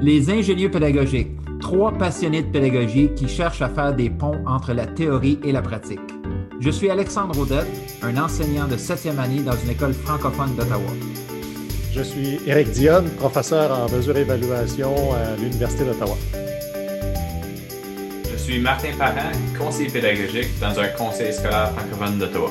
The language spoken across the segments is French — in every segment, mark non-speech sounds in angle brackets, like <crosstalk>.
Les ingénieux pédagogiques, trois passionnés de pédagogie qui cherchent à faire des ponts entre la théorie et la pratique. Je suis Alexandre Audette, un enseignant de septième année dans une école francophone d'Ottawa. Je suis Éric Dionne, professeur en mesure et évaluation à l'Université d'Ottawa. Je suis Martin Parent, conseiller pédagogique dans un conseil scolaire francophone d'Ottawa.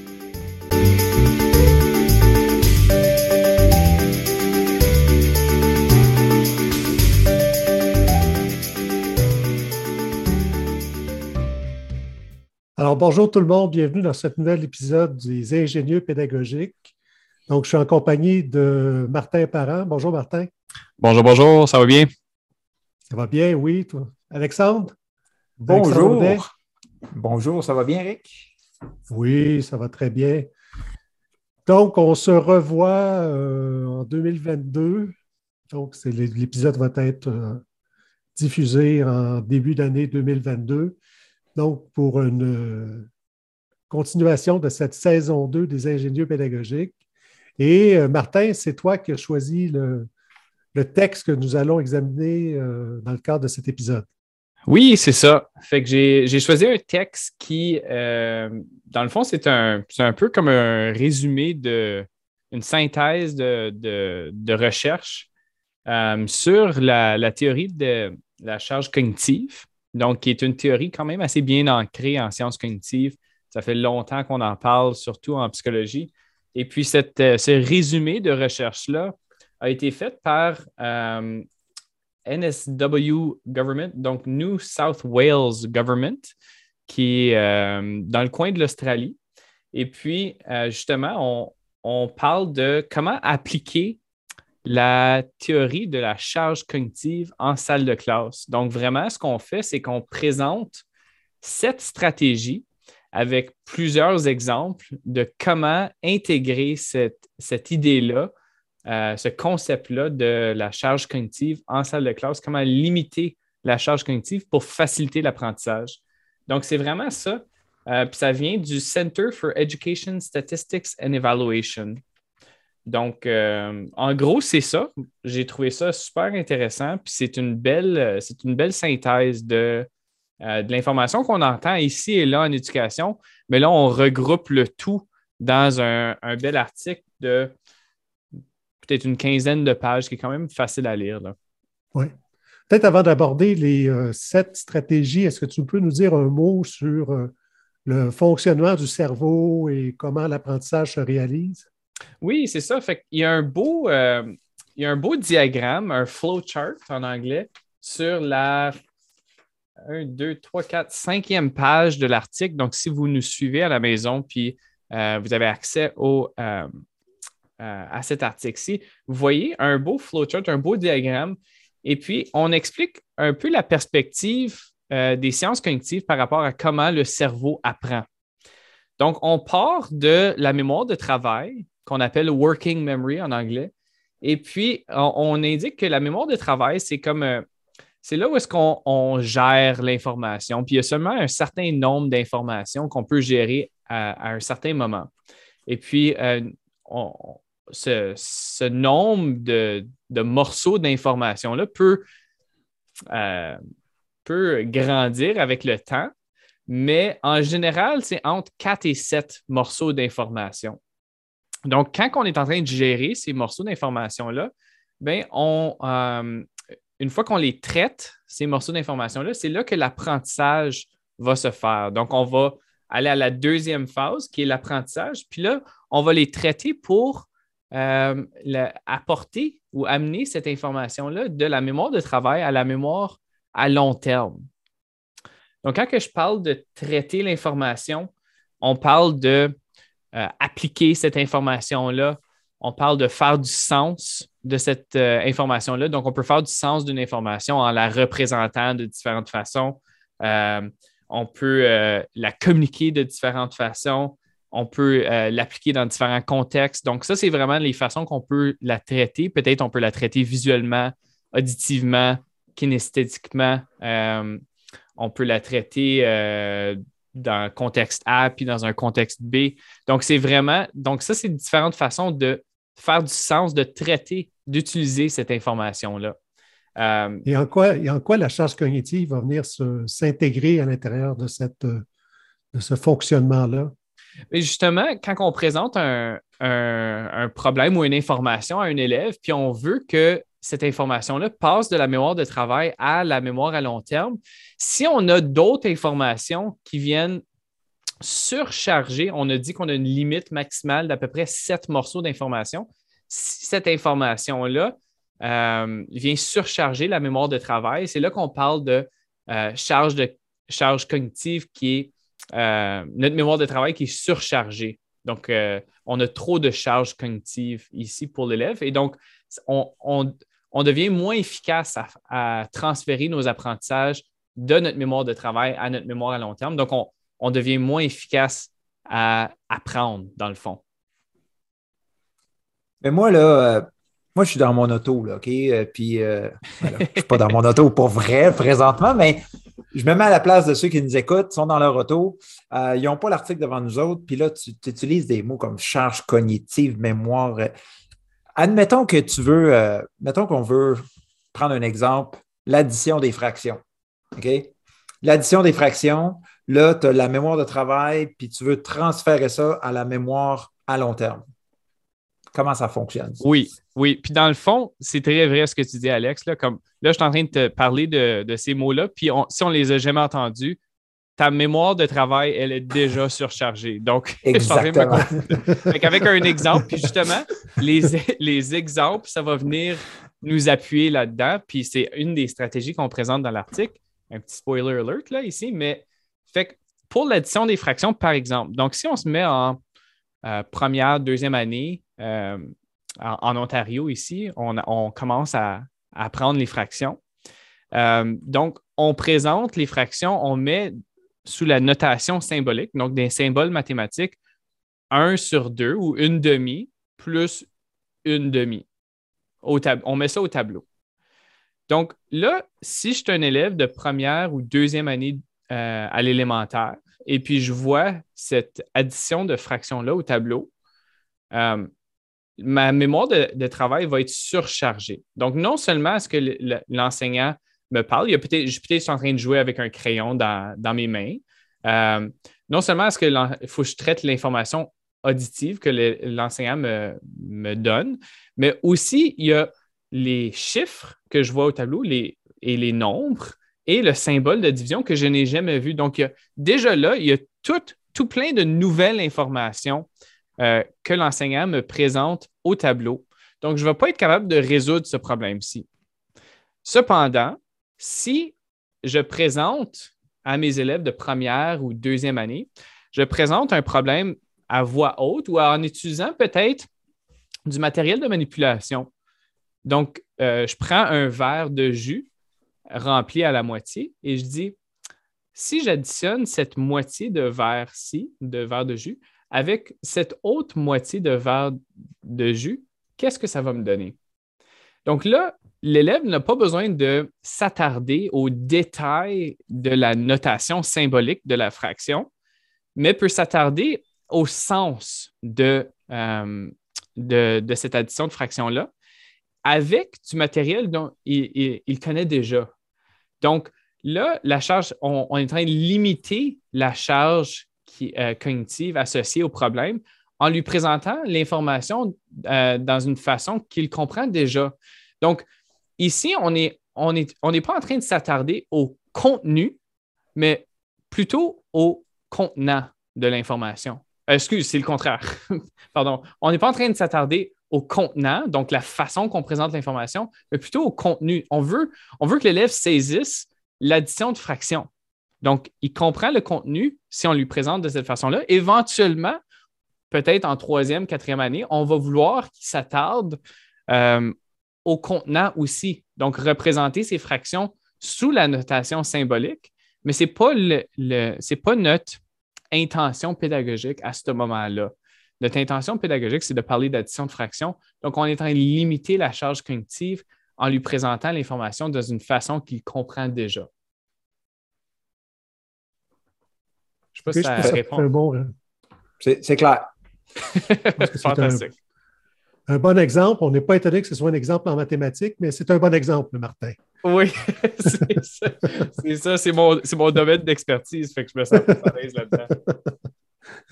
Alors, bonjour tout le monde, bienvenue dans ce nouvel épisode des ingénieux pédagogiques. Donc, je suis en compagnie de Martin Parent. Bonjour Martin. Bonjour, bonjour, ça va bien? Ça va bien, oui. Toi. Alexandre? Bonjour. bonjour, ça va bien, Eric? Oui, ça va très bien. Donc, on se revoit euh, en 2022. Donc, l'épisode va être euh, diffusé en début d'année 2022. Donc, pour une euh, continuation de cette saison 2 des ingénieux pédagogiques. Et euh, Martin, c'est toi qui as choisi le, texte que nous allons examiner euh, dans le cadre de cet épisode. Oui, c'est ça. Fait que j'ai choisi un texte qui, dans le fond, c'est un, un peu comme un résumé de une synthèse de, recherche sur la, théorie de la charge cognitive donc qui est une théorie quand même assez bien ancrée en sciences cognitives. Ça fait longtemps qu'on en parle, surtout en psychologie. Et puis, cette, euh, ce résumé de recherche-là a été fait par euh, NSW Government, donc New South Wales Government, qui est euh, dans le coin de l'Australie. Et puis, justement, on, on, parle de comment appliquer la théorie de la charge cognitive en salle de classe. Donc, vraiment, ce qu'on fait, c'est qu'on présente cette stratégie avec plusieurs exemples de comment intégrer cette, idée-là, euh, ce concept-là de la charge cognitive en salle de classe, comment limiter la charge cognitive pour faciliter l'apprentissage. Donc, c'est vraiment ça. Euh, puis ça vient du Center for Education Statistics and Evaluation. Donc, euh, en gros, c'est ça. J'ai trouvé ça super intéressant. Puis c'est une belle, c'est une belle synthèse de, euh, de l'information qu'on entend ici et là en éducation. Mais là, on regroupe le tout dans un, bel article de peut-être une quinzaine de pages qui est quand même facile à lire. Oui. Peut-être avant d'aborder les euh, sept stratégies, est-ce que tu peux nous dire un mot sur le fonctionnement du cerveau et comment l'apprentissage se réalise? Oui, c'est ça. Il y a un beau, euh, il y a un beau diagramme, un flowchart en anglais, sur la 1, 2, 3, 4, 5e page de l'article. Donc, si vous nous suivez à la maison, puis euh, vous avez accès au, euh, à cet article-ci, vous voyez un beau flowchart, un beau diagramme. Et puis, on explique un peu la perspective des sciences cognitives par rapport à comment le cerveau apprend. Donc, on part de la mémoire de travail qu'on appelle working memory en anglais. Et puis, on, indique que la mémoire de travail, c'est comme euh, c'est là où est-ce qu'on gère l'information. Puis il y a seulement un certain nombre d'informations qu'on peut gérer à, un certain moment. Et puis, euh, ce, nombre de, morceaux d'informations-là peut, euh, peut grandir avec le temps, mais en général, c'est entre 4 et 7 morceaux d'informations. Donc, quand on est en train de gérer ces morceaux d'information-là, ben, on, euh, une fois qu'on les traite, ces morceaux d'information-là, c'est là que l'apprentissage va se faire. Donc, on va aller à la deuxième phase qui est l'apprentissage. Puis là, on va les traiter pour euh, apporter ou amener cette information-là de la mémoire de travail à la mémoire à long terme. Donc, quand je parle de traiter l'information, on parle de euh, appliquer cette information-là. On parle de faire du sens de cette euh, information-là. Donc, on peut faire du sens d'une information en la représentant de différentes façons. Euh, on peut la communiquer de différentes façons. On peut l'appliquer dans différents contextes. Donc, ça, c'est vraiment les façons qu'on peut la traiter. Peut-être on peut la traiter visuellement, auditivement, kinesthétiquement. on peut la traiter dans un contexte A puis dans un contexte B. Donc, c'est vraiment, donc ça, c'est différentes façons de faire du sens, de traiter, d'utiliser cette information-là. Euh, et, en quoi, en quoi la charge cognitive va venir s'intégrer à l'intérieur de, cette, de ce fonctionnement-là? Justement, quand on présente un, problème ou une information à un élève, puis on veut que cette information-là passe de la mémoire de travail à la mémoire à long terme, si on a d'autres informations qui viennent surcharger, on a dit qu'on a une limite maximale d'à peu près sept morceaux d'information. Si cette information-là euh, vient surcharger la mémoire de travail, c'est là qu'on parle de euh, charge, cognitive qui est euh, notre mémoire de travail qui est surchargée. Donc, on a trop de charge cognitive ici pour l'élève. Et donc, on, devient moins efficace à, transférer nos apprentissages de notre mémoire de travail à notre mémoire à long terme. Donc, on, on devient moins efficace à apprendre, dans le fond. Mais moi, là, euh, moi, je suis dans mon auto, là, OK? Euh, puis, euh, je ne suis pas dans mon auto pour vrai présentement, mais je me mets à la place de ceux qui nous écoutent, sont dans leur auto, ils n'ont pas l'article devant nous autres, puis là, tu, utilises des mots comme charge cognitive, mémoire. Admettons que tu veux, mettons qu'on veut prendre un exemple, l'addition des fractions. L'addition des fractions, Là, tu as la mémoire de travail, puis tu veux transférer ça à la mémoire à long terme. Comment ça fonctionne? Oui, oui. Puis dans le fond, c'est très vrai ce que tu dis, Alex. Là, comme, là je suis en train de te parler de, ces mots-là, puis si on ne les a jamais entendus, ta mémoire de travail, elle est déjà surchargée. Donc, <laughs> Exactement. avec un exemple, puis justement, les, <laughs> les exemples, ça va venir nous appuyer là-dedans. Puis c'est une des stratégies qu'on présente dans l'article. Un petit spoiler alert là ici, mais fait que pour l'addition des fractions, par exemple, donc si on se met en euh, première, deuxième année euh, en, Ontario ici, on, commence à, apprendre les fractions. Euh, donc, on présente les fractions, on met sous la notation symbolique, donc des symboles mathématiques, 1 sur 2 ou une demi plus une demi. on met ça au tableau. Donc là, si je suis un élève de première ou deuxième année euh, à l'élémentaire et puis je vois cette addition de fractions-là au tableau, euh, ma mémoire de, travail va être surchargée. Donc, non seulement est-ce que l'enseignant me parle, il y a peut-être, je peut-être en train de jouer avec un crayon dans, mes mains. Euh, non seulement est-ce qu'il faut que je traite l'information auditive que l'enseignant me, me, donne, mais aussi il y a les chiffres que je vois au tableau les, et les nombres et le symbole de division que je n'ai jamais vu. Donc, déjà là, il y a tout, tout plein de nouvelles informations euh, que l'enseignant me présente au tableau. Donc, je ne vais pas être capable de résoudre ce problème-ci. Cependant, si je présente à mes élèves de première ou deuxième année, je présente un problème à voix haute ou en utilisant peut-être du matériel de manipulation. Donc, euh, je prends un verre de jus rempli à la moitié et je dis, si j'additionne cette moitié de verre-ci, de verre de jus, avec cette autre moitié de verre de jus, qu'est-ce que ça va me donner? Donc là, l'élève n'a pas besoin de s'attarder aux détails de la notation symbolique de la fraction, mais peut s'attarder au sens de, euh, de, cette addition de fraction-là avec du matériel dont il connaît déjà. Donc, là, la charge, on, est en train de limiter la charge euh, cognitive associée au problème en lui présentant l'information euh, dans une façon qu'il comprend déjà. Donc, ici, on n'est pas en train de s'attarder au contenu, mais plutôt au contenant de l'information. Euh, excuse, c'est le contraire. <laughs> Pardon. On n'est pas en train de s'attarder au contenant, donc la façon qu'on présente l'information, mais plutôt au contenu. On veut, on veut que l'élève saisisse l'addition de fractions. Donc, il comprend le contenu si on lui présente de cette façon-là. Éventuellement, peut-être en troisième, quatrième année, on va vouloir qu'il s'attarde euh, au contenant aussi. Donc, représenter ces fractions sous la notation symbolique, mais ce n'est pas, le, pas notre intention pédagogique à ce moment-là. Notre intention pédagogique, c'est de parler d'addition de fractions. Donc, on est en train de limiter la charge cognitive en lui présentant l'information dans une façon qu'il comprend déjà. Je ne sais pas si ça répond. Bon, hein. c'est clair. Fantastique. Un, bon exemple. On n'est pas étonné que ce soit un exemple en mathématiques, mais c'est un bon exemple, Martin. Oui, <laughs> c'est ça. C'est ça, c'est mon, mon, domaine d'expertise, fait que je me sens à l'aise là-dedans.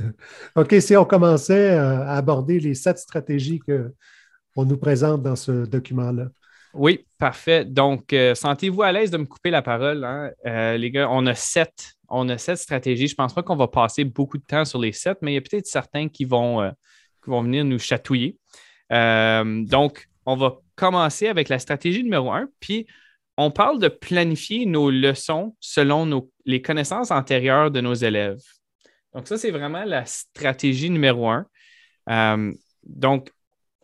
<laughs> OK, si on commençait euh, à aborder les sept stratégies qu'on nous présente dans ce document-là. Oui, parfait. Donc, euh, sentez-vous à l'aise de me couper la parole. Hein? Euh, les gars, on a sept, on a sept stratégies. Je ne pense pas qu'on va passer beaucoup de temps sur les sept, mais il y a peut-être certains qui vont, euh, qui vont venir nous chatouiller. Donc, on va commencer avec la stratégie numéro un. Puis, on parle de planifier nos leçons selon les connaissances antérieures de nos élèves. Donc, ça, c'est vraiment la stratégie numéro un. donc,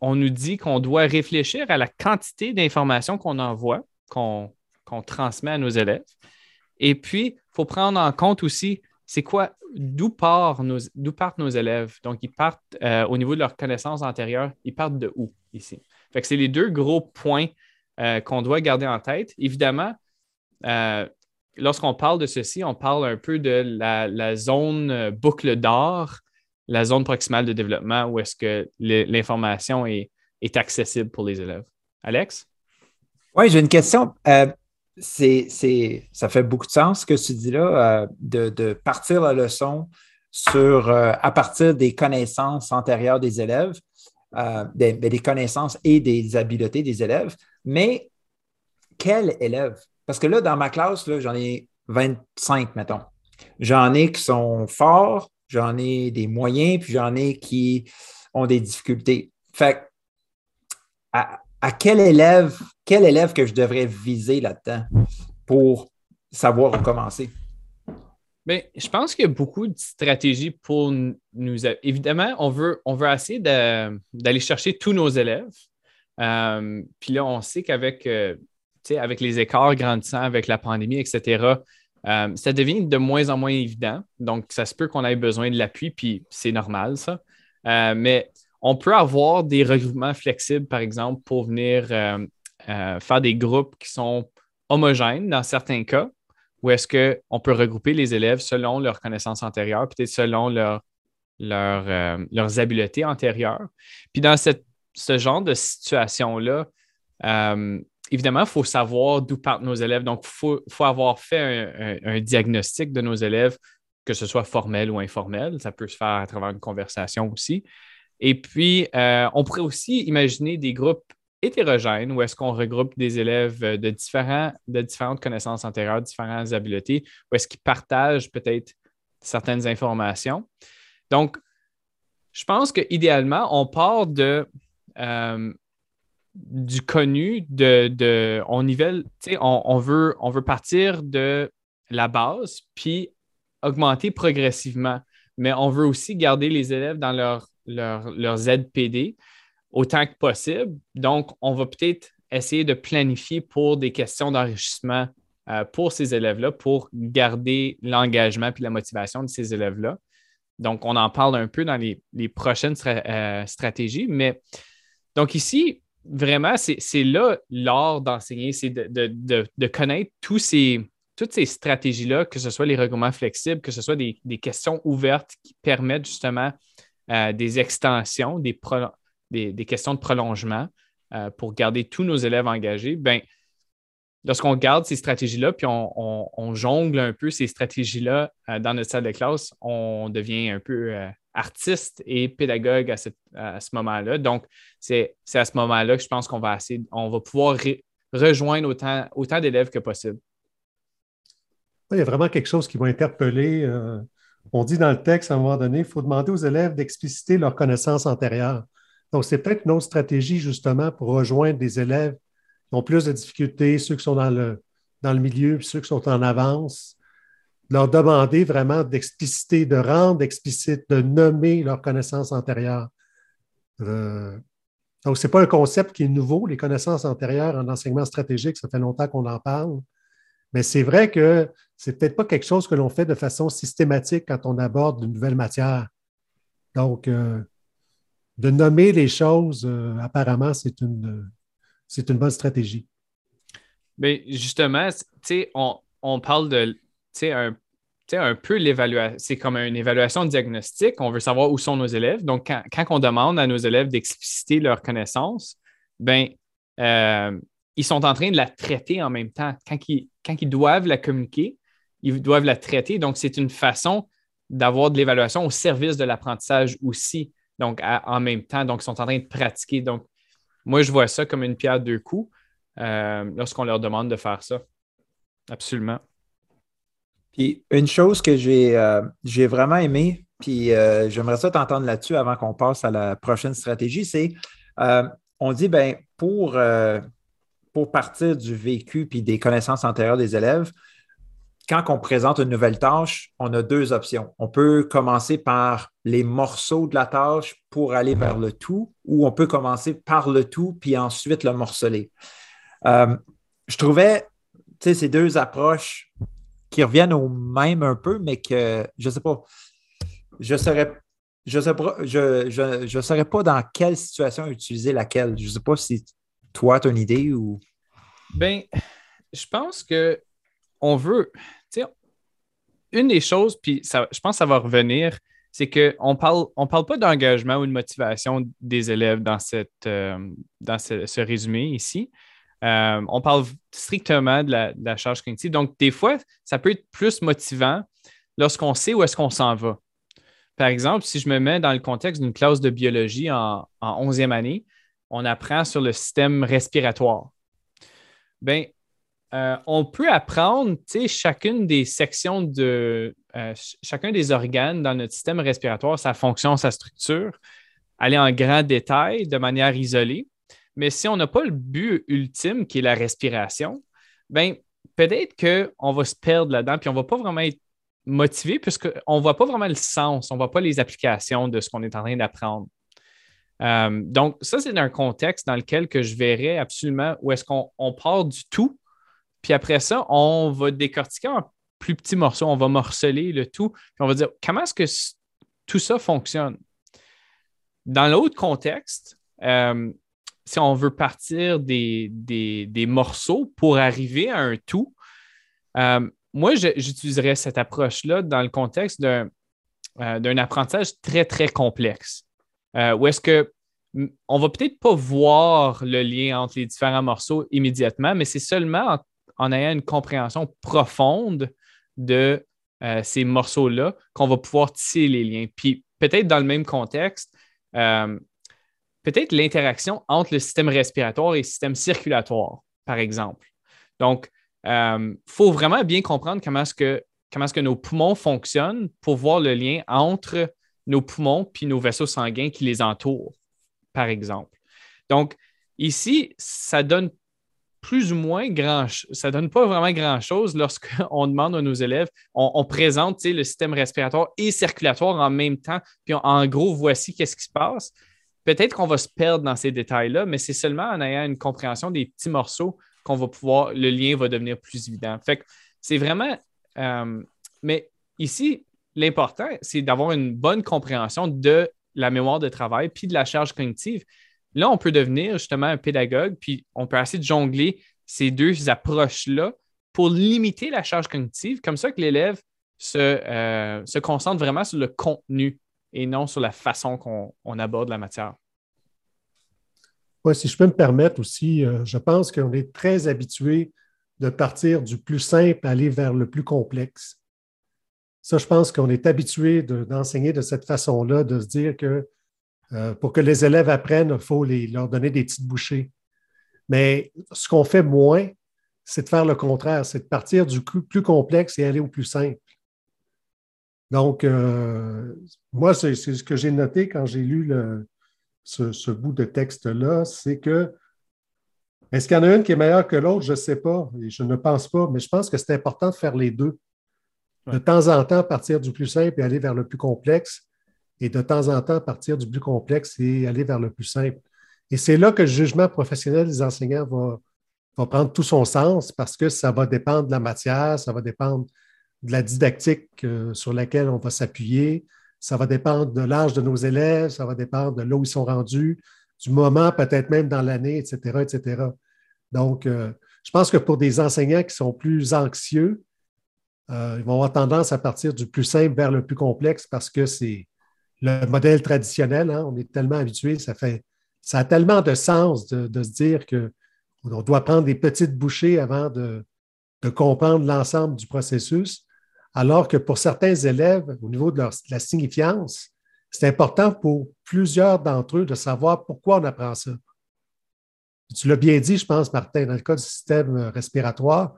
on nous dit qu'on doit réfléchir à la quantité d'informations qu'on envoie, qu'on transmet à nos élèves. Et puis, il faut prendre en compte aussi, c'est quoi, d'où partent nos, élèves? Donc, ils partent euh, au niveau de leurs connaissances antérieures, ils partent de où ici? Fait que c'est les deux gros points euh, qu'on doit garder en tête. Évidemment, euh, lorsqu'on parle de ceci, on parle un peu de la, la zone boucle d'or la zone proximale de développement où est-ce que l'information est, accessible pour les élèves. Alex? Oui, j'ai une question. Euh, ça fait beaucoup de sens ce que tu dis là, euh, de, partir la leçon sur, euh, à partir des connaissances antérieures des élèves, des, ben, des, connaissances et des habiletés des élèves. Mais quel élève? Parce que là, dans ma classe, j'en ai 25, mettons. J'en ai qui sont forts, j'en ai des moyens, puis j'en ai qui ont des difficultés. Fait à, quel élève, quel élève que je devrais viser là-dedans pour savoir où commencer? Bien, je pense qu'il y a beaucoup de stratégies pour nous. Évidemment, on veut, on veut essayer d'aller chercher tous nos élèves. Euh, puis là, on sait qu'avec euh, avec les écarts grandissants, avec la pandémie, etc., euh, ça devient de moins en moins évident. Donc, ça se peut qu'on ait besoin de l'appui, puis c'est normal, ça. Mais on peut avoir des regroupements flexibles, par exemple, pour venir euh, faire des groupes qui sont homogènes dans certains cas, où est-ce qu'on peut regrouper les élèves selon leurs connaissances antérieures, peut-être selon leur, leurs habiletés antérieures. Puis dans ce genre de situation-là, évidemment, il faut savoir d'où partent nos élèves. Donc, il faut, avoir fait un, diagnostic de nos élèves, que ce soit formel ou informel. Ça peut se faire à travers une conversation aussi. Et puis, euh, on pourrait aussi imaginer des groupes hétérogènes où est-ce qu'on regroupe des élèves de, différents, de différentes connaissances antérieures, différentes habiletés, où est-ce qu'ils partagent peut-être certaines informations. Donc, je pense qu'idéalement, on part de euh, du connu, de, on nivelle, on, on, veut, on veut partir de la base, puis augmenter progressivement. Mais on veut aussi garder les élèves dans leur, leur, ZPD autant que possible. Donc, on va peut-être essayer de planifier pour des questions d'enrichissement euh, pour ces élèves-là, pour garder l'engagement et la motivation de ces élèves-là. Donc, on en parle un peu dans les, prochaines euh, stratégies. Mais donc ici, vraiment, c'est là l'art d'enseigner, c'est de, connaître tous ces, toutes ces stratégies-là, que ce soit les regroupements flexibles, que ce soit des, questions ouvertes qui permettent justement euh, des extensions, des, questions de prolongement euh, pour garder tous nos élèves engagés. Ben, lorsqu'on garde ces stratégies-là, puis on, jongle un peu ces stratégies-là euh, dans notre salle de classe, on devient un peu artiste et pédagogue à, ce moment-là. Donc, c'est à ce moment-là que je pense qu'on va, on va pouvoir rejoindre autant, d'élèves que possible. Il y a vraiment quelque chose qui va interpeller. Euh, on dit dans le texte, à un moment donné, il faut demander aux élèves d'expliciter leurs connaissances antérieures. Donc, c'est peut-être une autre stratégie, justement, pour rejoindre des élèves qui ont plus de difficultés, ceux qui sont dans le, milieu, ceux qui sont en avance, leur demander vraiment d'expliciter, de rendre explicite, de nommer leurs connaissances antérieures. Euh, Donc, ce n'est pas un concept qui est nouveau. Les connaissances antérieures en enseignement stratégique, ça fait longtemps qu'on en parle. Mais c'est vrai que ce n'est peut-être pas quelque chose que l'on fait de façon systématique quand on aborde une nouvelle matière. Donc, euh, de nommer les choses, euh, apparemment, c'est une, c'est une bonne stratégie. Mais justement, on, on parle de un, un peu l'évaluation. C'est comme une évaluation diagnostique. On veut savoir où sont nos élèves. Donc, quand, on demande à nos élèves d'expliciter leurs connaissances, ben, euh, ils sont en train de la traiter en même temps. Quand ils, doivent la communiquer, ils doivent la traiter. Donc, c'est une façon d'avoir de l'évaluation au service de l'apprentissage aussi, donc en même temps. Donc, ils sont en train de pratiquer. Donc, moi, je vois ça comme une pierre deux coups euh, lorsqu'on leur demande de faire ça. Absolument. Puis une chose que j'ai euh, vraiment aimé, puis euh, j'aimerais ça t'entendre là-dessus avant qu'on passe à la prochaine stratégie, c'est on dit ben pour, pour partir du vécu puis des connaissances antérieures des élèves, quand on présente une nouvelle tâche, on a deux options. On peut commencer par les morceaux de la tâche pour aller vers le tout, ou on peut commencer par le tout, puis ensuite le morceler. Euh, je trouvais ces deux approches qui reviennent au même un peu, mais que je ne sais pas, je ne saurais, je je, je, pas dans quelle situation utiliser laquelle. Je ne sais pas si toi, tu as une idée ou? Ben, je pense que on veut, une des choses, puis je pense que ça va revenir, c'est qu'on ne parle, on parle pas d'engagement ou de motivation des élèves dans, cette, euh, dans ce, résumé ici. Euh, on parle strictement de la, charge cognitive. Donc, des fois, ça peut être plus motivant lorsqu'on sait où est-ce qu'on s'en va. Par exemple, si je me mets dans le contexte d'une classe de biologie en, en 11e année, on apprend sur le système respiratoire. Bien, euh, on peut apprendre chacune des sections de euh, chacun des organes dans notre système respiratoire, sa fonction, sa structure, aller en grand détail de manière isolée. Mais si on n'a pas le but ultime qui est la respiration, ben peut-être qu'on va se perdre là-dedans, puis on ne va pas vraiment être motivé puisqu'on ne voit pas vraiment le sens, on ne voit pas les applications de ce qu'on est en train d'apprendre. Euh, donc, ça, c'est un contexte dans lequel que je verrais absolument où est-ce qu'on part du tout puis après ça, on va décortiquer en plus petits morceaux, on va morceler le tout, puis on va dire comment est-ce que tout ça fonctionne? Dans l'autre contexte, euh, si on veut partir des, morceaux pour arriver à un tout, euh, moi, j'utiliserais cette approche-là dans le contexte d'un apprentissage très, très complexe. Où est-ce que on va peut-être pas voir le lien entre les différents morceaux immédiatement, mais c'est seulement en ayant une compréhension profonde de euh, ces morceaux-là qu'on va pouvoir tisser les liens. Puis peut-être dans le même contexte, euh, peut-être l'interaction entre le système respiratoire et le système circulatoire, par exemple. Donc, il euh, faut vraiment bien comprendre comment comment est-ce que nos poumons fonctionnent pour voir le lien entre nos poumons puis nos vaisseaux sanguins qui les entourent, par exemple. Donc, ici, ça donne plus ou moins grand, ça donne pas vraiment grand-chose lorsqu'on <laughs> demande à nos élèves, on, présente le système respiratoire et circulatoire en même temps, puis en gros, voici qu'est-ce qui se passe. Peut-être qu'on va se perdre dans ces détails-là, mais c'est seulement en ayant une compréhension des petits morceaux qu'on va pouvoir, le lien va devenir plus évident. Fait que c'est vraiment, euh, mais ici, l'important, c'est d'avoir une bonne compréhension de la mémoire de travail puis de la charge cognitive. Là, on peut devenir justement un pédagogue, puis on peut essayer de jongler ces deux approches-là pour limiter la charge cognitive, comme ça que l'élève se, euh, concentre vraiment sur le contenu et non sur la façon qu'on aborde la matière. Oui, si je peux me permettre aussi, euh, je pense qu'on est très habitué de partir du plus simple, aller vers le plus complexe. Ça, je pense qu'on est habitué d'enseigner de, cette façon-là, de se dire que euh, pour que les élèves apprennent, il faut leur donner des petites bouchées. Mais ce qu'on fait moins, c'est de faire le contraire, c'est de partir du plus complexe et aller au plus simple. Donc, euh, moi, c'est ce que j'ai noté quand j'ai lu ce, bout de texte-là, c'est que est-ce qu'il y en a une qui est meilleure que l'autre? Je ne sais pas et je ne pense pas, mais je pense que c'est important de faire les deux. De temps en temps, partir du plus simple et aller vers le plus complexe, et de temps en temps partir du plus complexe et aller vers le plus simple. Et c'est là que le jugement professionnel des enseignants va, prendre tout son sens parce que ça va dépendre de la matière, ça va dépendre de la didactique euh, sur laquelle on va s'appuyer, ça va dépendre de l'âge de nos élèves, ça va dépendre de là où ils sont rendus, du moment, peut-être même dans l'année, etc., etc. Donc, euh, je pense que pour des enseignants qui sont plus anxieux, euh, ils vont avoir tendance à partir du plus simple vers le plus complexe parce que c'est le modèle traditionnel. Hein. on est tellement habitué, ça fait ça a tellement de sens de, se dire qu'on doit prendre des petites bouchées avant de, comprendre l'ensemble du processus, alors que pour certains élèves, au niveau de, la signifiance, c'est important pour plusieurs d'entre eux de savoir pourquoi on apprend ça. Tu l'as bien dit, je pense, Martin, dans le cas du système respiratoire,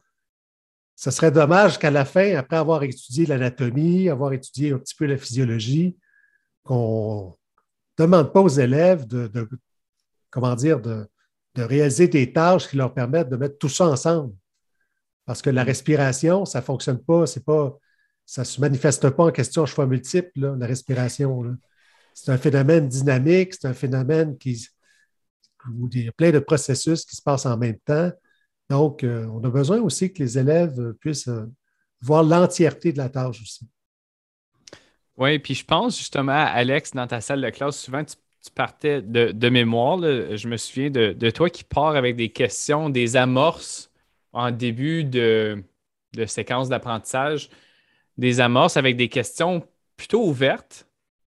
ce serait dommage qu'à la fin, après avoir étudié l'anatomie, avoir étudié un petit peu la physiologie, qu'on ne demande pas aux élèves de, comment dire, de, réaliser des tâches qui leur permettent de mettre tout ça ensemble. Parce que la respiration, ça ne fonctionne pas, c'est pas, ça ne se manifeste pas en question choix multiples, la respiration. C'est un phénomène dynamique, c'est un phénomène qui, où il y a plein de processus qui se passent en même temps. Donc, euh, on a besoin aussi que les élèves puissent euh, voir l'entièreté de la tâche aussi. Oui, puis je pense justement, Alex, dans ta salle de classe, souvent tu partais de, mémoire. je me souviens de, toi qui pars avec des questions, des amorces en début de, séquence d'apprentissage, des amorces avec des questions plutôt ouvertes.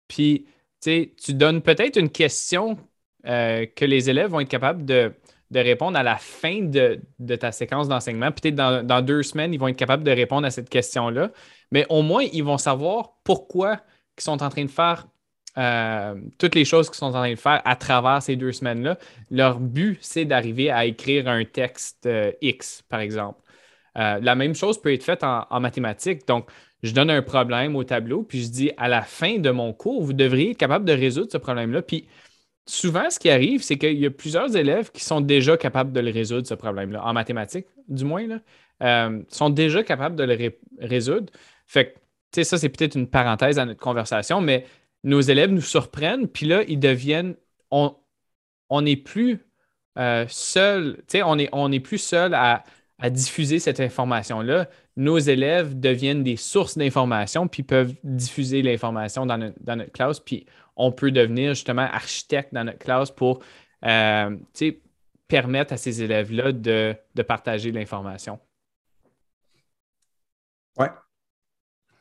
Puis, tu donnes peut-être une question euh, que les élèves vont être capables de, répondre à la fin de, ta séquence d'enseignement. Peut-être dans, dans, deux semaines, ils vont être capables de répondre à cette question-là. Mais au moins, ils vont savoir pourquoi ils sont en train de faire euh, toutes les choses qu'ils sont en train de faire à travers ces deux semaines-là. Leur but, c'est d'arriver à écrire un texte euh, X, par exemple. Euh, la même chose peut être faite en, mathématiques. Donc, je donne un problème au tableau, puis je dis à la fin de mon cours, vous devriez être capable de résoudre ce problème-là. Puis, souvent, ce qui arrive, c'est qu'il y a plusieurs élèves qui sont déjà capables de le résoudre, ce problème-là, en mathématiques, du moins, là, sont déjà capables de le résoudre. Fait que, ça, c'est peut-être une parenthèse à notre conversation, mais nos élèves nous surprennent, puis là, ils deviennent. On n'est plus euh, seul, on n'est est plus seul à, diffuser cette information-là. Nos élèves deviennent des sources d'information, puis peuvent diffuser l'information dans, notre classe, puis on peut devenir justement architecte dans notre classe pour euh, permettre à ces élèves-là de, de partager l'information. Oui.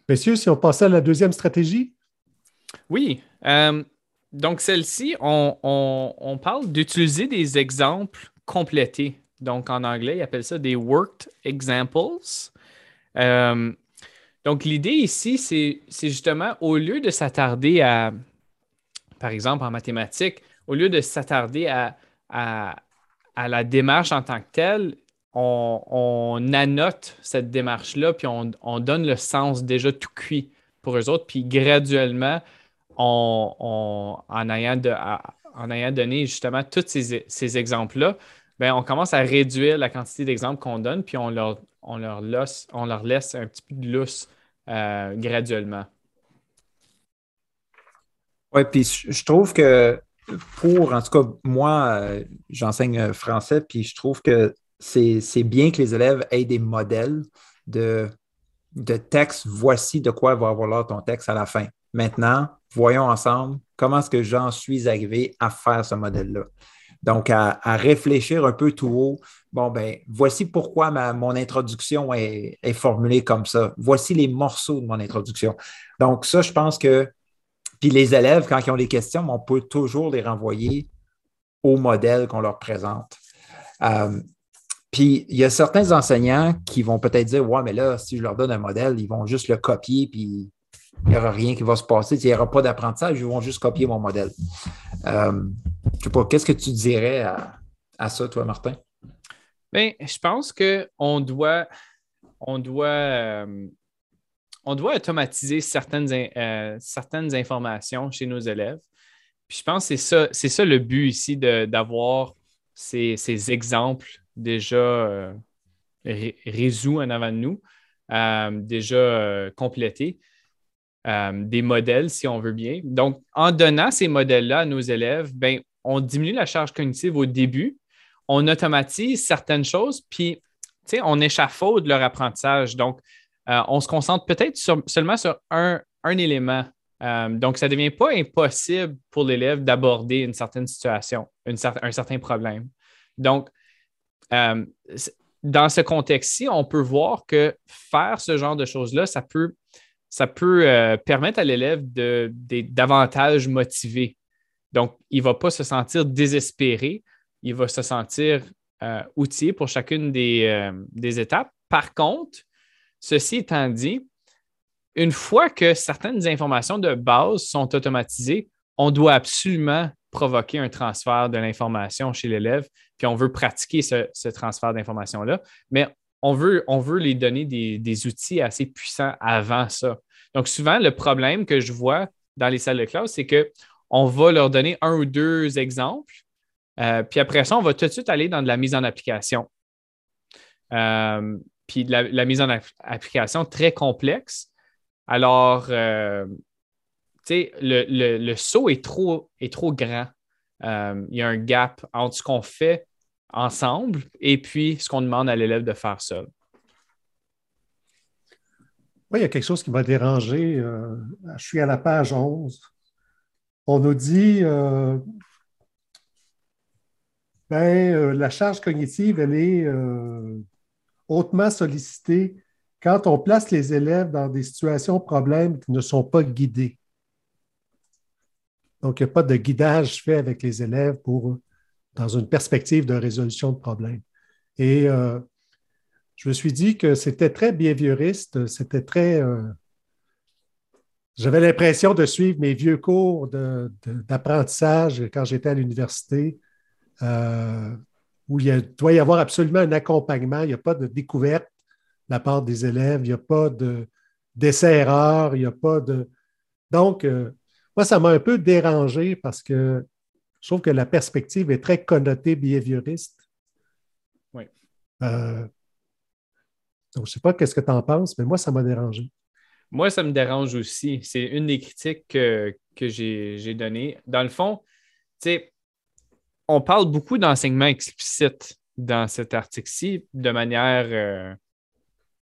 Messieurs, si on passait à la deuxième stratégie? Oui. Euh, donc, celle-ci, on, parle d'utiliser des exemples complétés. Donc, en anglais, ils appellent ça des worked examples. Euh, donc, l'idée ici, c'est justement, au lieu de s'attarder à, par exemple, en mathématiques, au lieu de s'attarder à, à, la démarche en tant que telle, on, on annote cette démarche-là, puis on, on, donne le sens déjà tout cuit pour eux autres, puis graduellement, en, ayant en, ayant donné justement tous ces, exemples-là, ben, on commence à réduire la quantité d'exemples qu'on donne, puis on leur, on, leur laisse, on leur laisse un petit peu de lousse euh, graduellement. Oui, puis je trouve que pour, en tout cas, moi, euh, j'enseigne français, puis je trouve que c'est bien que les élèves aient des modèles de, de texte. Voici de quoi va avoir l'air ton texte à la fin. Maintenant, voyons ensemble comment est-ce que j'en suis arrivé à faire ce modèle-là. Donc, à, réfléchir un peu tout haut. Bon, ben, voici pourquoi mon introduction est, formulée comme ça. Voici les morceaux de mon introduction. Donc, ça, je pense que. Puis les élèves, quand ils ont des questions, on peut toujours les renvoyer au modèle qu'on leur présente. Euh, puis il y a certains enseignants qui vont peut-être dire Ouais, mais là, si je leur donne un modèle, ils vont juste le copier, puis il n'y aura rien qui va se passer. Il n'y aura pas d'apprentissage, ils vont juste copier mon modèle. Euh, je sais pas, qu'est-ce que tu dirais à, ça, toi, Martin? Bien, je pense qu'on doit, on doit, euh, on doit automatiser certaines, euh, certaines informations chez nos élèves. Je pense que c'est ça, le but ici d'avoir ces, exemples déjà résous en avant de nous, déjà complétés. Euh, des modèles, si on veut bien. Donc, en donnant ces modèles-là à nos élèves, ben, on diminue la charge cognitive au début, on automatise certaines choses, puis on échafaude leur apprentissage. Donc, euh, on se concentre peut-être seulement sur un, élément. Euh, donc, ça ne devient pas impossible pour l'élève d'aborder une certaine situation, un certain problème. Donc, euh, dans ce contexte-ci, on peut voir que faire ce genre de choses-là, ça peut, ça peut permettre à l'élève d'être davantage motivé. Donc, il ne va pas se sentir désespéré, il va se sentir outillé pour chacune des étapes. Par contre, Ceci étant dit, une fois que certaines informations de base sont automatisées, on doit absolument provoquer un transfert de l'information chez l'élève, puis on veut pratiquer ce, transfert d'information-là, mais on veut, on les donner des, outils assez puissants avant ça. Donc, souvent, le problème que je vois dans les salles de classe, c'est qu'on va leur donner un ou deux exemples, euh, puis après ça, on va tout de suite aller dans de la mise en application. Euh, puis la, mise en application très complexe. Alors, euh, tu sais, le, saut est trop, est trop grand. Euh, il y a un gap entre ce qu'on fait ensemble et puis ce qu'on demande à l'élève de faire seul. Oui, il y a quelque chose qui m'a dérangé. Euh, je suis à la page 11. On nous dit ben, la charge cognitive, elle est hautement sollicité quand on place les élèves dans des situations problèmes qui ne sont pas guidées. Donc, il n'y a pas de guidage fait avec les élèves pour, dans une perspective de résolution de problèmes. Et euh, je me suis dit que c'était très behavioriste, c'était très. Euh, j'avais l'impression de suivre mes vieux cours d'apprentissage quand j'étais à l'université. Euh, où il doit y avoir absolument un accompagnement. Il n'y a pas de découverte de la part des élèves, il n'y a pas d'essai-erreur, il n'y a pas de. Donc, euh, moi, ça m'a un peu dérangé parce que je trouve que la perspective est très connotée behavioriste. Oui. Euh, donc, je ne sais pas qu'est-ce que tu en penses, mais moi, ça m'a dérangé. Moi, ça me dérange aussi. C'est une des critiques que, que j'ai données. Dans le fond, tu sais, on parle beaucoup d'enseignement explicite dans cet article-ci de manière euh,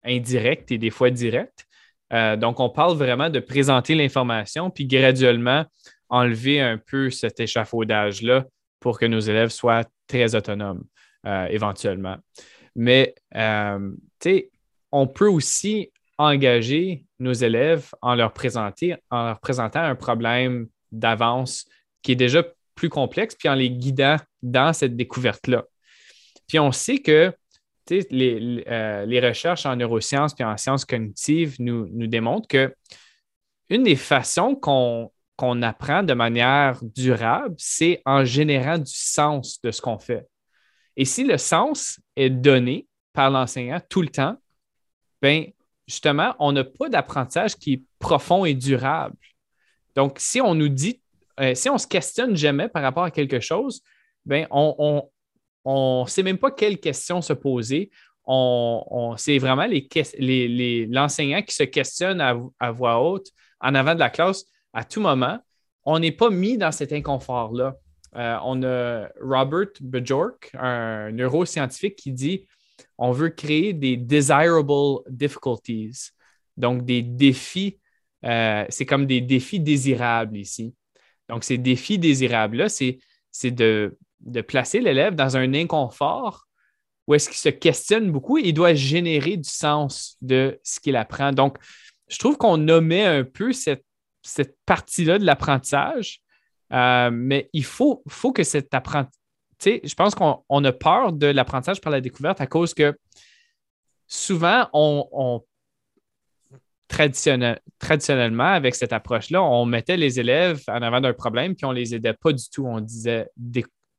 indirecte et des fois directe. Euh, donc, on parle vraiment de présenter l'information, puis graduellement enlever un peu cet échafaudage-là pour que nos élèves soient très autonomes euh, éventuellement. Mais, tu sais, on peut aussi engager nos élèves en leur, en leur présentant un problème d'avance qui est déjà plus complexes, puis en les guidant dans cette découverte-là. Puis on sait que les, euh, les, recherches en neurosciences et en sciences cognitives nous, nous démontrent que une des façons qu'on apprend de manière durable, c'est en générant du sens de ce qu'on fait. Et si le sens est donné par l'enseignant tout le temps, bien, justement, on n'a pas d'apprentissage qui est profond et durable. Donc, si on nous dit euh, si on se questionne jamais par rapport à quelque chose, ben, on ne sait même pas quelles questions se poser. On, c'est vraiment l'enseignant qui se questionne à, voix haute en avant de la classe à tout moment. On n'est pas mis dans cet inconfort-là. Euh, on a Robert Bjork, un neuroscientifique, qui dit on veut créer des desirable difficulties, donc des défis. Euh, c'est comme des défis désirables ici. Donc, ces défis désirables-là, c'est, de, placer l'élève dans un inconfort où est-ce qu'il se questionne beaucoup et il doit générer du sens de ce qu'il apprend. Donc, je trouve qu'on nommait un peu cette, partie-là de l'apprentissage, euh, mais il faut, faut que cet apprentissage, je pense qu'on a peur de l'apprentissage par la découverte à cause que souvent, on traditionnellement, avec cette approche-là, on mettait les élèves en avant d'un problème, puis on les aidait pas du tout. On disait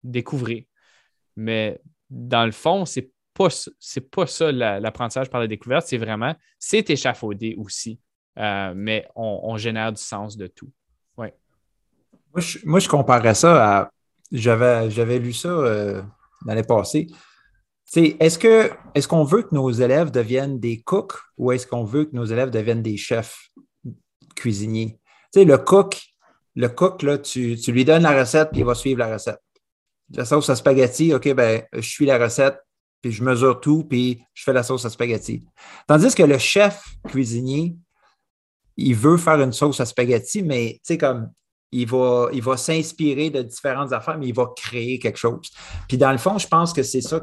découvrir. Mais dans le fond, ce n'est pas, pas ça l'apprentissage par la découverte, c'est vraiment, c'est échafaudé aussi. Euh, mais on, génère du sens de tout. Ouais. Moi, je, moi, je comparais ça à. J'avais lu ça euh, l'année passée est-ce que est-ce qu'on veut que nos élèves deviennent des cooks ou est-ce qu'on veut que nos élèves deviennent des chefs cuisiniers? le cook, le cook, là, tu, lui donnes la recette et il va suivre la recette. la sauce à spaghetti, OK, ben, je suis la recette, puis je mesure tout, puis je fais la sauce à spaghetti. Tandis que le chef cuisinier, il veut faire une sauce à spaghetti, mais tu sais, comme il va, il va s'inspirer de différentes affaires, mais il va créer quelque chose. Puis dans le fond, je pense que c'est ça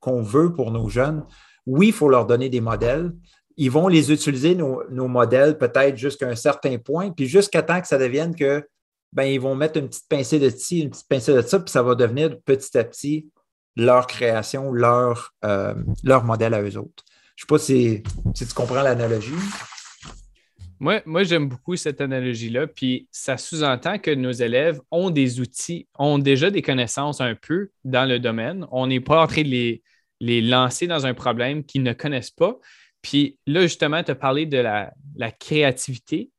qu'on veut pour nos jeunes. Oui, il faut leur donner des modèles. Ils vont les utiliser, nos, nos modèles, peut-être jusqu'à un certain point, puis jusqu'à temps que ça devienne que ben, ils vont mettre une petite pincée de ci, une petite pincée de ça, puis ça va devenir petit à petit leur création, leur, euh, leur modèle à eux autres. Je ne sais pas si, tu comprends l'analogie. Moi, moi j'aime beaucoup cette analogie-là, puis ça sous-entend que nos élèves ont des outils, ont déjà des connaissances un peu dans le domaine. On n'est pas en train de les, les lancer dans un problème qu'ils ne connaissent pas. Puis là, justement, tu as parlé de la, créativité.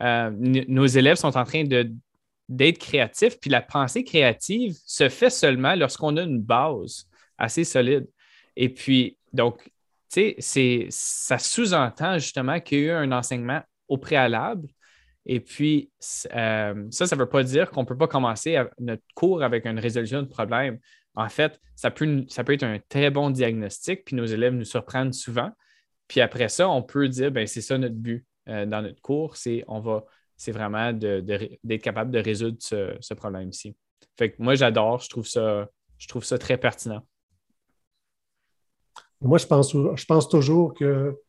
Euh, nos élèves sont en train d'être créatif. Puis la pensée créative se fait seulement lorsqu'on a une base assez solide. Et puis, donc, tu sais, ça sous-entend justement qu'il y a eu un enseignement au préalable. Et puis, euh, ça, ça ne veut pas dire qu'on ne peut pas commencer notre cours avec une résolution de problème. En fait, ça peut, ça peut être un très bon diagnostic, puis nos élèves nous surprennent souvent. Puis après ça, on peut dire, ben c'est ça notre but euh, dans notre cours, c'est on va c'est vraiment d'être capable de résoudre ce, problème-ci. Fait que moi, j'adore, je trouve ça, je trouve ça très pertinent. Moi, je pense, je pense toujours que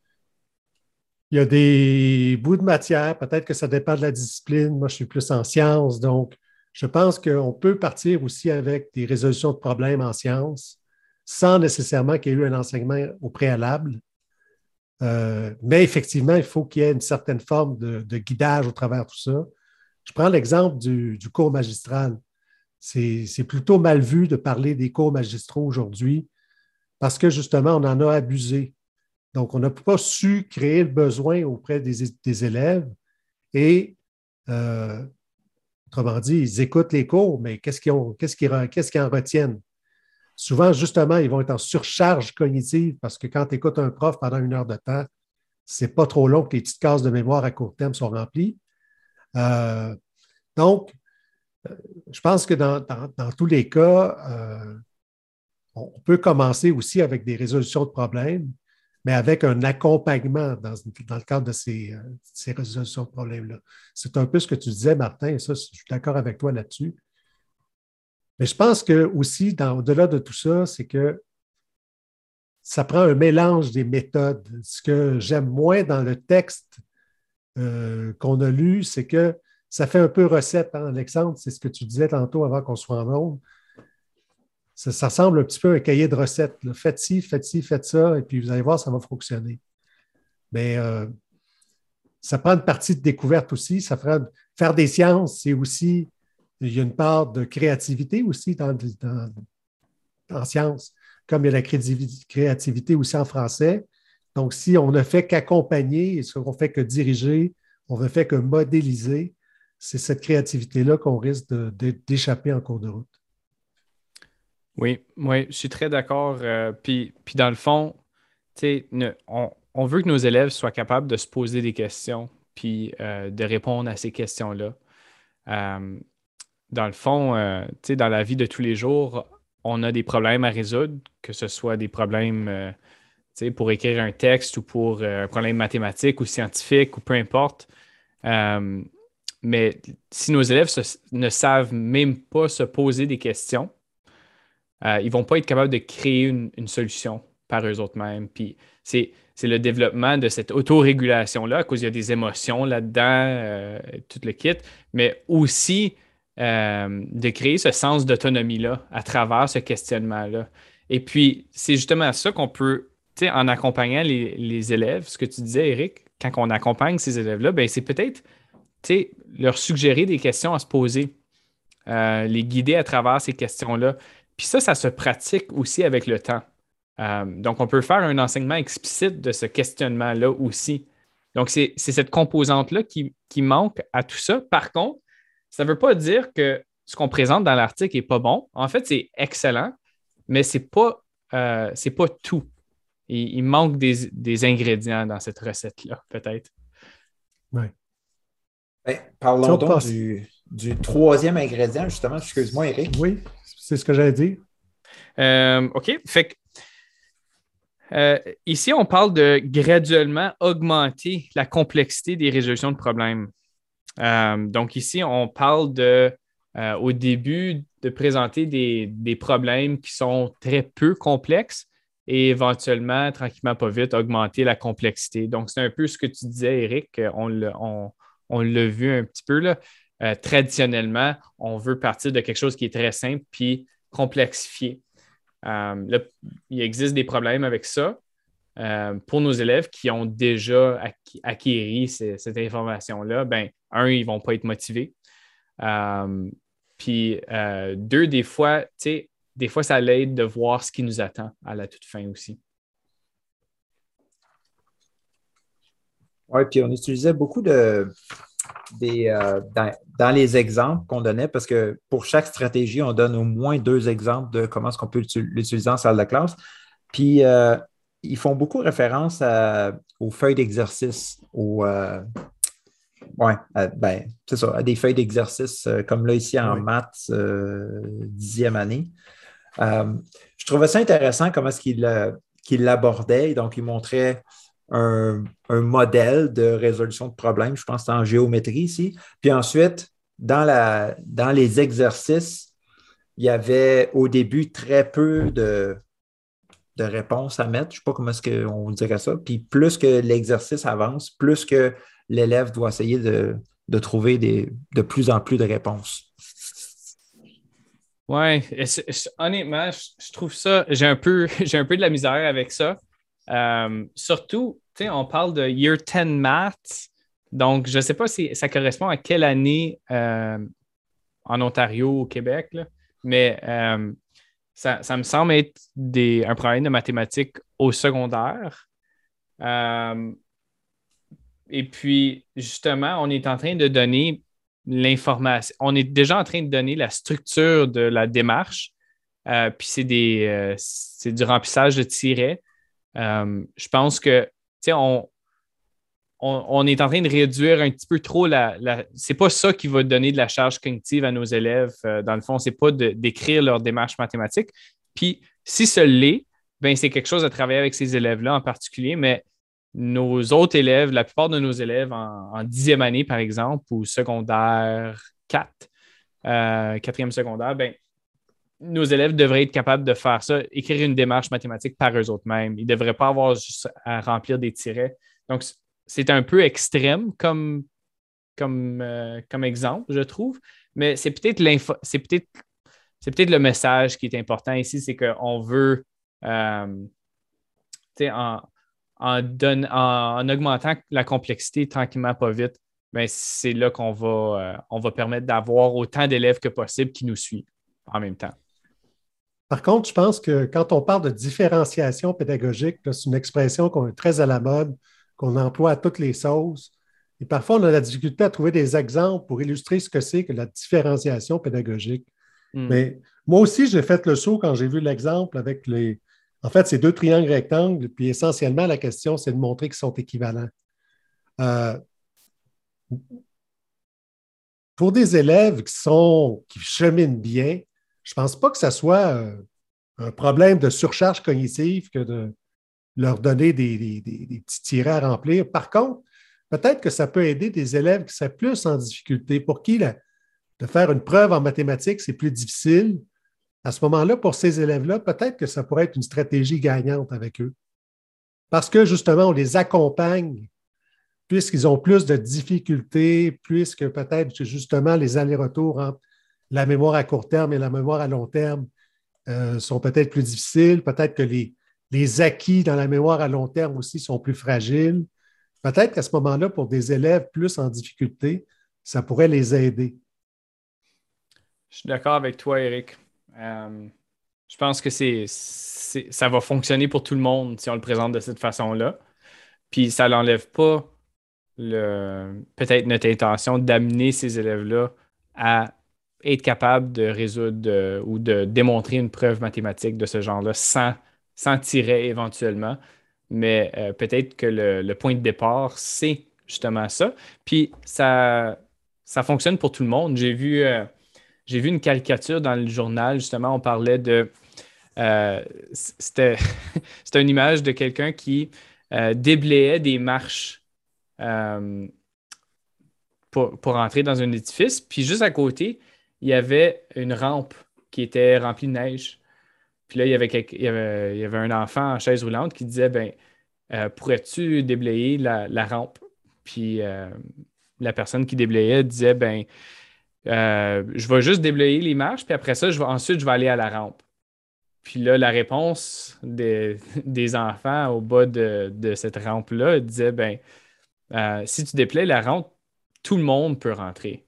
il y a des bouts de matière, peut-être que ça dépend de la discipline. Moi, je suis plus en sciences, donc je pense qu'on peut partir aussi avec des résolutions de problèmes en sciences sans nécessairement qu'il y ait eu un enseignement au préalable. Euh, mais effectivement, il faut qu'il y ait une certaine forme de, guidage au travers de tout ça. Je prends l'exemple du, cours magistral. C'est plutôt mal vu de parler des cours magistraux aujourd'hui parce que justement, on en a abusé. Donc, on n'a pas su créer le besoin auprès des, élèves et, euh, autrement dit, ils écoutent les cours, mais qu'est-ce qu'ils en retiennent? souvent, justement, ils vont être en surcharge cognitive parce que quand tu écoutes un prof pendant une heure de temps, c'est pas trop long que les petites cases de mémoire à court terme sont remplies. Euh, donc, euh, je pense que dans, tous les cas, on peut commencer aussi avec des résolutions de problèmes, mais avec un accompagnement dans, le cadre de ces, ces résolutions de problèmes-là. C'est un peu ce que tu disais, Martin, et ça, je suis d'accord avec toi là-dessus. Mais je pense que aussi, au-delà de tout ça, c'est que ça prend un mélange des méthodes. Ce que j'aime moins dans le texte euh, qu'on a lu, c'est que ça fait un peu recette, hein, Alexandre, c'est ce que tu disais tantôt avant qu'on soit en nombre. Ça, ça, ressemble un petit peu à un cahier de recettes. Faites ci, faites ci, faites ça, et puis vous allez voir, ça va fonctionner. Mais euh, ça prend une partie de découverte aussi. Ça faire des sciences, c'est aussi il y a une part de créativité aussi dans, en sciences, comme il y a la créativité aussi en français. Donc, si on ne fait qu'accompagner, ce qu'on fait que diriger, on ne fait que modéliser, c'est cette créativité-là qu'on risque d'échapper en cours de route. Oui, je suis très d'accord. Euh, puis, puis, dans le fond, on, on, veut que nos élèves soient capables de se poser des questions, puis euh, de répondre à ces questions-là. Euh, dans le fond, dans la vie de tous les jours, on a des problèmes à résoudre, que ce soit des problèmes pour écrire un texte ou pour un problème mathématique ou scientifique ou peu importe. mais si nos élèves ne savent même pas se poser des questions, ils ne vont pas être capables de créer une, solution par eux-mêmes. Puis c'est, le développement de cette autorégulation-là, à cause il y a des émotions là-dedans, tout le kit, mais aussi euh, de créer ce sens d'autonomie-là à travers ce questionnement-là. Et puis, c'est justement ça qu'on peut, tu sais, en accompagnant les, élèves, ce que tu disais, Eric, quand on accompagne ces élèves-là, ben, c'est peut-être, tu sais, leur suggérer des questions à se poser, euh, les guider à travers ces questions-là. Puis ça, ça se pratique aussi avec le temps. Euh, donc, on peut faire un enseignement explicite de ce questionnement-là aussi. Donc, c'est cette composante-là qui, qui manque à tout ça. Par contre, ça ne veut pas dire que ce qu'on présente dans l'article n'est pas bon. En fait, c'est excellent, mais ce n'est pas, euh, pas tout. Il, manque des, ingrédients dans cette recette-là, peut-être. Oui. Ben, parlons donc du, troisième ingrédient, justement. Excuse-moi, Eric. Oui. C'est ce que j'allais dire. Euh, OK. Fait que, euh, ici, on parle de graduellement augmenter la complexité des résolutions de problèmes. Euh, donc, ici, on parle de, au début, de présenter des, des, problèmes qui sont très peu complexes et éventuellement, tranquillement, pas vite, augmenter la complexité. Donc, c'est un peu ce que tu disais, Eric. On l'a on, vu un petit peu. Là. Traditionnellement, on veut partir de quelque chose qui est très simple puis complexifier. Euh, il existe des problèmes avec ça euh, pour nos élèves qui ont déjà acquis, cette information-là. Ben, un, ils ne vont pas être motivés. Euh, puis deux, des fois, des fois, ça l'aide de voir ce qui nous attend à la toute fin aussi. Oui, puis on utilisait beaucoup de, des, euh, dans, les exemples qu'on donnait, parce que pour chaque stratégie, on donne au moins deux exemples de comment est-ce qu'on peut l'utiliser en salle de classe. Puis, euh, ils font beaucoup référence aux feuilles d'exercice, aux, euh, ben, c'est ça, à des feuilles d'exercice, comme là ici en maths, dixième année. je trouvais ça intéressant comment est-ce qu'il l'abordait. Donc, il montrait un, modèle de résolution de problèmes. Je pense que en géométrie ici. Puis ensuite, dans, la, dans les exercices, il y avait au début très peu de, de réponses à mettre. Je ne sais pas comment est-ce qu'on dirait ça. Puis plus que l'exercice avance, plus que l'élève doit essayer de, trouver des, de plus en plus de réponses. Oui, honnêtement, je, trouve ça, j'ai un, peu, <laughs> un peu de la misère avec ça. Euh, surtout, on parle de Year 10 Math. Donc, je ne sais pas si ça correspond à quelle année euh, en Ontario, au Québec, mais euh, ça, me semble être un problème de mathématiques au secondaire. et puis, justement, on est en train de donner l'information. On est déjà en train de donner la structure de la démarche. puis c'est, c'est du remplissage de tirets. Euh, je pense que, on, on, est en train de réduire un petit peu trop la. la c'est pas ça qui va donner de la charge cognitive à nos élèves. Euh, dans le fond, c'est pas d'écrire leur démarche mathématique. Puis, si ce l'est, ben, c'est quelque chose à travailler avec ces élèves-là en particulier, mais nos autres élèves, la plupart de nos élèves en, dixième année, par exemple, ou secondaire 4, euh, quatrième secondaire, ben, nos élèves devraient être capables de faire ça, écrire une démarche mathématique par eux-mêmes. Ils ne devraient pas avoir juste à remplir des tirets. Donc, c'est un peu extrême comme, comme, euh, comme exemple, je trouve, mais c'est peut-être c'est peut-être c'est peut-être le message qui est important ici, c'est qu'on veut, euh, en, en, en, augmentant la complexité tranquillement, pas vite, ben, c'est là qu'on va, euh, on va permettre d'avoir autant d'élèves que possible qui nous suivent en même temps. Par contre, je pense que quand on parle de différenciation pédagogique, c'est une expression qu'on est très à la mode, qu'on emploie à toutes les sauces. Et parfois, on a la difficulté à trouver des exemples pour illustrer ce que c'est que la différenciation pédagogique. Hmm. Mais moi aussi, j'ai fait le saut quand j'ai vu l'exemple avec les. En fait, ces deux triangles rectangles, puis essentiellement, la question, c'est de montrer qu'ils sont équivalents. Euh, pour des élèves qui, sont, qui cheminent bien, je ne pense pas que ce soit euh, un problème de surcharge cognitive que de leur donner des, petits tirets à remplir. Par contre, peut-être que ça peut aider des élèves qui sont plus en difficulté, pour qui de faire une preuve en mathématiques, c'est plus difficile. À ce moment-là, pour ces élèves-là, peut-être que ça pourrait être une stratégie gagnante avec eux. Parce que justement, on les accompagne puisqu'ils ont plus de difficultés, puisque peut-être justement les allers-retours la mémoire à court terme et la mémoire à long terme euh, sont peut-être plus difficiles. Peut-être que les, les acquis dans la mémoire à long terme aussi sont plus fragiles. Peut-être qu'à ce moment-là, pour des élèves plus en difficulté, ça pourrait les aider. Je suis d'accord avec toi, Eric. Euh, je pense que c'est, ça va fonctionner pour tout le monde si on le présente de cette façon-là. Puis ça n'enlève pas peut-être notre intention d'amener ces élèves-là à être capable de résoudre ou de démontrer une preuve mathématique de ce genre-là sans, sans tirer éventuellement. Mais euh, peut-être que le, point de départ, c'est justement ça. Puis ça, ça fonctionne pour tout le monde. J'ai vu, euh, j'ai vu une caricature dans le journal, justement, on parlait de. Euh, c'était <laughs> une image de quelqu'un qui déblayait des marches pour, pour, entrer dans un édifice. Puis juste à côté, il y avait une rampe qui était remplie de neige. Puis là, il y avait, il y avait, un enfant en chaise roulante qui disait ben, Pourrais-tu déblayer la, rampe? Puis la personne qui déblayait disait ben, euh, je vais juste déblayer les marches, puis après ça, je vais, ensuite, je vais aller à la rampe. Puis là, la réponse des, <laughs> enfants au bas de, cette rampe-là disait ben, euh, si tu déplayes la rampe, tout le monde peut rentrer.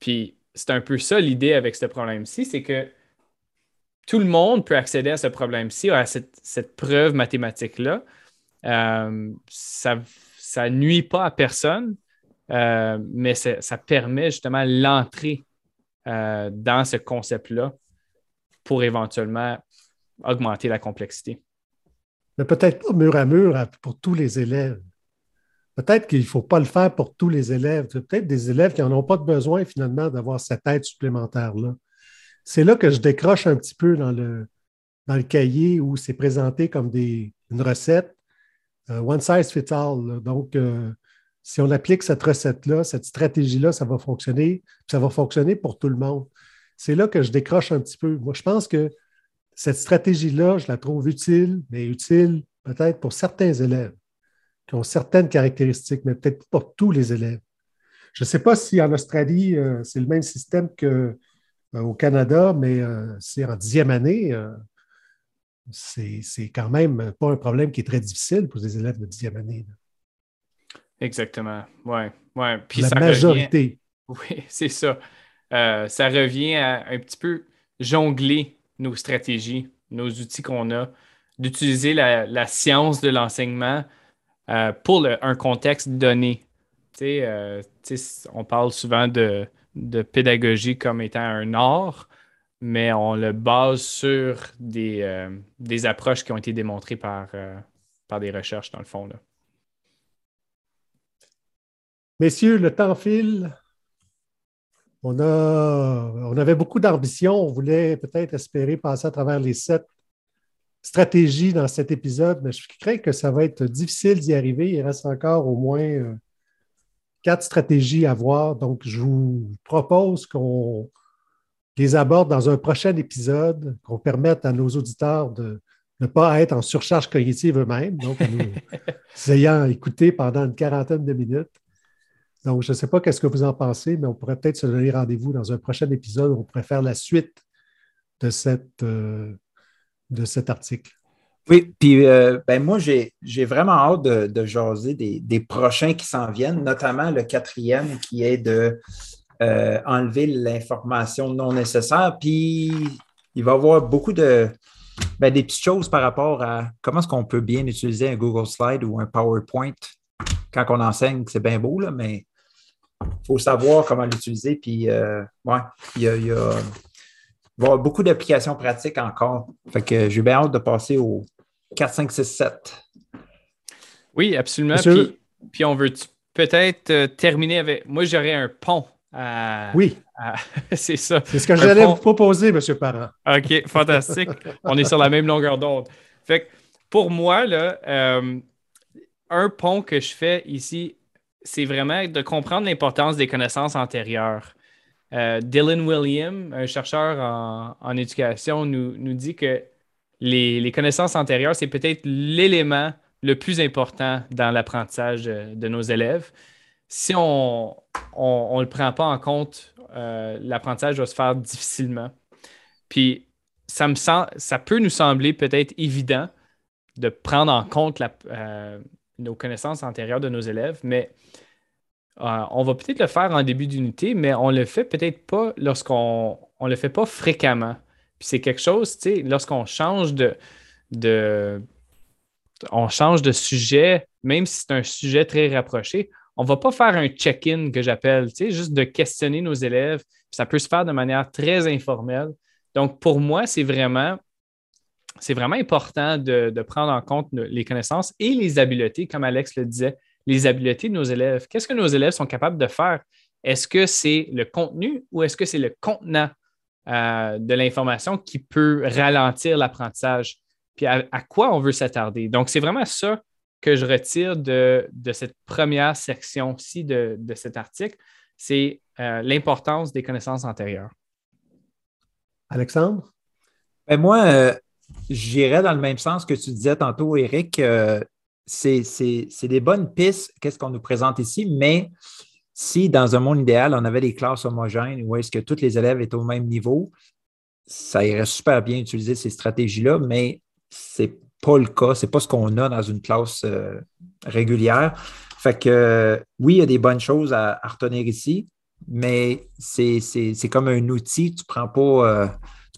Puis c'est un peu ça l'idée avec ce problème-ci, c'est que tout le monde peut accéder à ce problème-ci, à cette, preuve mathématique-là. Euh, ça ne nuit pas à personne, euh, mais ça permet justement l'entrée euh, dans ce concept-là pour éventuellement augmenter la complexité. Mais peut-être pas mur à mur pour tous les élèves. Peut-être qu'il ne faut pas le faire pour tous les élèves. Peut-être des élèves qui n'en ont pas besoin finalement d'avoir cette aide supplémentaire-là. C'est là que je décroche un petit peu dans le, cahier où c'est présenté comme une recette, euh, one size fits all. Donc, si on applique cette recette-là, cette stratégie-là, ça va fonctionner, ça va fonctionner pour tout le monde. C'est là que je décroche un petit peu. Moi, je pense que cette stratégie-là, je la trouve utile, mais utile peut-être pour certains élèves qui ont certaines caractéristiques, mais peut-être pas tous les élèves. Je ne sais pas si en Australie, euh, c'est le même système qu'au euh, Canada, mais euh, c'est en dixième année. c'est quand même pas un problème qui est très difficile pour les élèves de dixième année. Exactement. Ouais. ouais. Puis La majorité. <laughs> Oui, c'est ça. Ça revient à un petit peu jongler nos stratégies, nos outils qu'on a, d'utiliser la, science de l'enseignement euh, pour un contexte donné. Euh, on parle souvent de, pédagogie comme étant un art, mais on le base sur des, des approches qui ont été démontrées par, par des recherches, dans le fond. Là. Messieurs, le temps file. On, a, on avait beaucoup d'ambition. On voulait peut-être espérer passer à travers les sept stratégies dans cet épisode, mais je crains que ça va être difficile d'y arriver. Il reste encore au moins euh, quatre stratégies à voir. Donc, je vous propose qu'on les aborde dans un prochain épisode, qu'on permette à nos auditeurs de ne pas être en surcharge cognitive eux-mêmes, donc nous <laughs> ayant écouté pendant une quarantaine de minutes. Donc, je ne sais pas qu'est-ce que vous en pensez, mais on pourrait peut-être se donner rendez-vous dans un prochain épisode où on pourrait faire la suite de, cette, euh, de cet article. Oui, puis euh, ben moi, j'ai vraiment hâte de, jaser des, prochains qui s'en viennent, notamment le quatrième qui est de euh, enlever l'information non nécessaire. Puis il va y avoir beaucoup de ben, des petites choses par rapport à comment est-ce qu'on peut bien utiliser un Google Slide ou un PowerPoint quand on enseigne, c'est bien beau, là, mais il faut savoir comment l'utiliser. Puis, euh, ouais, il y a, il y a, beaucoup d'applications pratiques encore. Fait que j'ai bien hâte de passer au 4, 5, 6, 7. Oui, absolument. Puis, puis, on veut peut-être euh, terminer avec. Moi, j'aurais un pont. oui. <laughs> c'est ça. C'est ce que j'allais vous proposer, M. Parent. OK, fantastique. <laughs> on est sur la même longueur d'onde. Fait que pour moi, là, euh, un pont que je fais ici c'est vraiment de comprendre l'importance des connaissances antérieures. Euh, Dylan William, un chercheur en, éducation, nous, dit que les, connaissances antérieures, c'est peut-être l'élément le plus important dans l'apprendissage de, nos élèves. Si on ne le prend pas en compte, euh, l'apprentissage va se faire difficilement. Puis, ça, me ça peut nous sembler peut-être évident de prendre en compte euh, nos connaissances antérieures de nos élèves, mais euh, on va peut-être le faire en début d'unité, mais on le fait peut-être pas lorsqu'on on le fait pas fréquemment. C'est quelque chose, tu sais, lorsqu'on change de, sujet, même si c'est un sujet très rapproché, on va pas faire un check-in que j'appelle, tu juste de questionner nos élèves. ça peut se faire de manière très informelle. Donc, pour moi, c'est vraiment, important de, prendre en compte les connaissances et les habiletés, comme Alex le disait les habiletés de nos élèves. Qu'est-ce que nos élèves sont capables de faire? Est-ce que c'est le contenu ou est-ce que c'est le contenant euh, de l'information qui peut ralentir l'apprentissage? Puis à, quoi on veut s'attarder? Donc, c'est vraiment ça que je retire de, cette première section-ci de, cet article, c'est euh, l'importance des connaissances antérieures. Alexandre? Ben moi, euh, j'irais dans le même sens que tu disais tantôt, Eric. C'est des bonnes pistes, qu'est-ce qu'on nous présente ici, mais si dans un monde idéal, on avait des classes homogènes où est-ce que tous les élèves étaient au même niveau, ça irait super bien utiliser ces stratégies-là, mais ce n'est pas le cas. Ce n'est pas ce qu'on a dans une classe euh, régulière. Fait que oui, il y a des bonnes choses à, retenir ici, mais c'est comme un outil. Tu ne prends, pas, euh,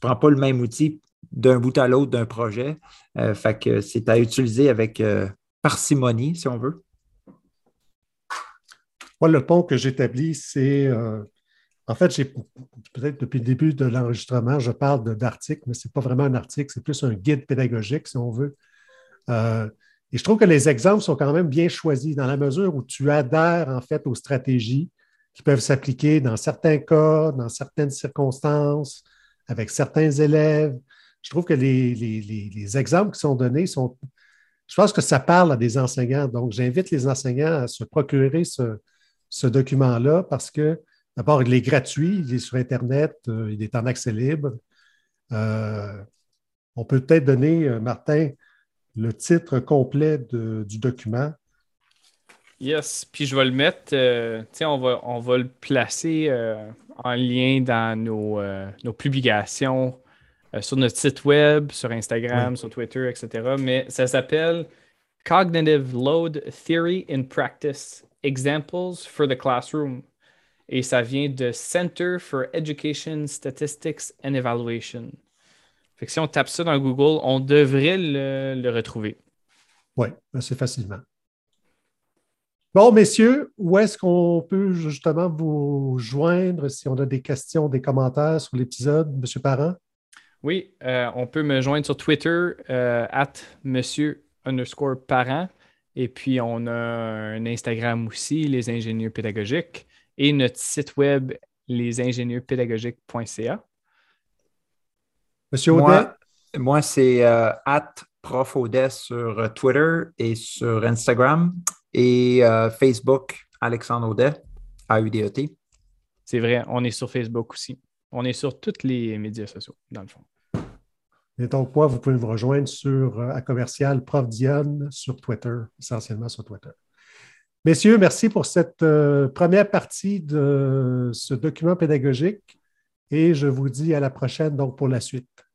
prends pas le même outil d'un bout à l'autre d'un projet. Euh, fait que c'est à utiliser avec parcimonie, si on veut. Moi, le pont que j'établis, c'est. Euh, en fait, j'ai peut-être depuis le début de l'enregistrement, je parle d'article, mais ce n'est pas vraiment un article, c'est plus un guide pédagogique, si on veut. Euh, et je trouve que les exemples sont quand même bien choisis dans la mesure où tu adhères en fait aux stratégies qui peuvent s'appliquer dans certains cas, dans certaines circonstances, avec certains élèves. Je trouve que les, les exemples qui sont donnés sont. Je pense que ça parle à des enseignants. Donc, j'invite les enseignants à se procurer ce, document-là parce que, d'abord, il est gratuit, il est sur Internet, euh, il est en accès libre. Euh, on peut peut-être donner, euh, Martin, le titre complet du document. Yes, puis je vais le mettre, on, va, on va le placer en lien dans nos, nos publications sur notre site web, sur Instagram, sur Twitter, etc. Mais ça s'appelle Cognitive Load Theory in Practice Examples for the Classroom. Et ça vient de Center for Education Statistics and Evaluation. Fait que si on tape ça dans Google, on devrait le, retrouver. Oui, assez facilement. Bon, messieurs, où est-ce qu'on peut justement vous joindre si on a des questions, des commentaires sur l'épisode, Monsieur Parent? Oui, euh, on peut me joindre sur Twitter, euh, at monsieur underscore parent. Et puis, on a un Instagram aussi, les ingénieurs pédagogiques, et notre site web, lesingénieurspédagogiques.ca. Monsieur Audet? Moi, c'est euh, at prof sur Twitter et sur Instagram et euh, Facebook, Alexandre Audet, AUDET. C'est vrai, on est sur Facebook aussi. On est sur tous les médias sociaux, dans le fond. Et donc, moi, vous pouvez me rejoindre sur euh, à commercial Prof Diane sur Twitter, essentiellement sur Twitter. Messieurs, merci pour cette euh, première partie de ce document pédagogique et je vous dis à la prochaine donc pour la suite.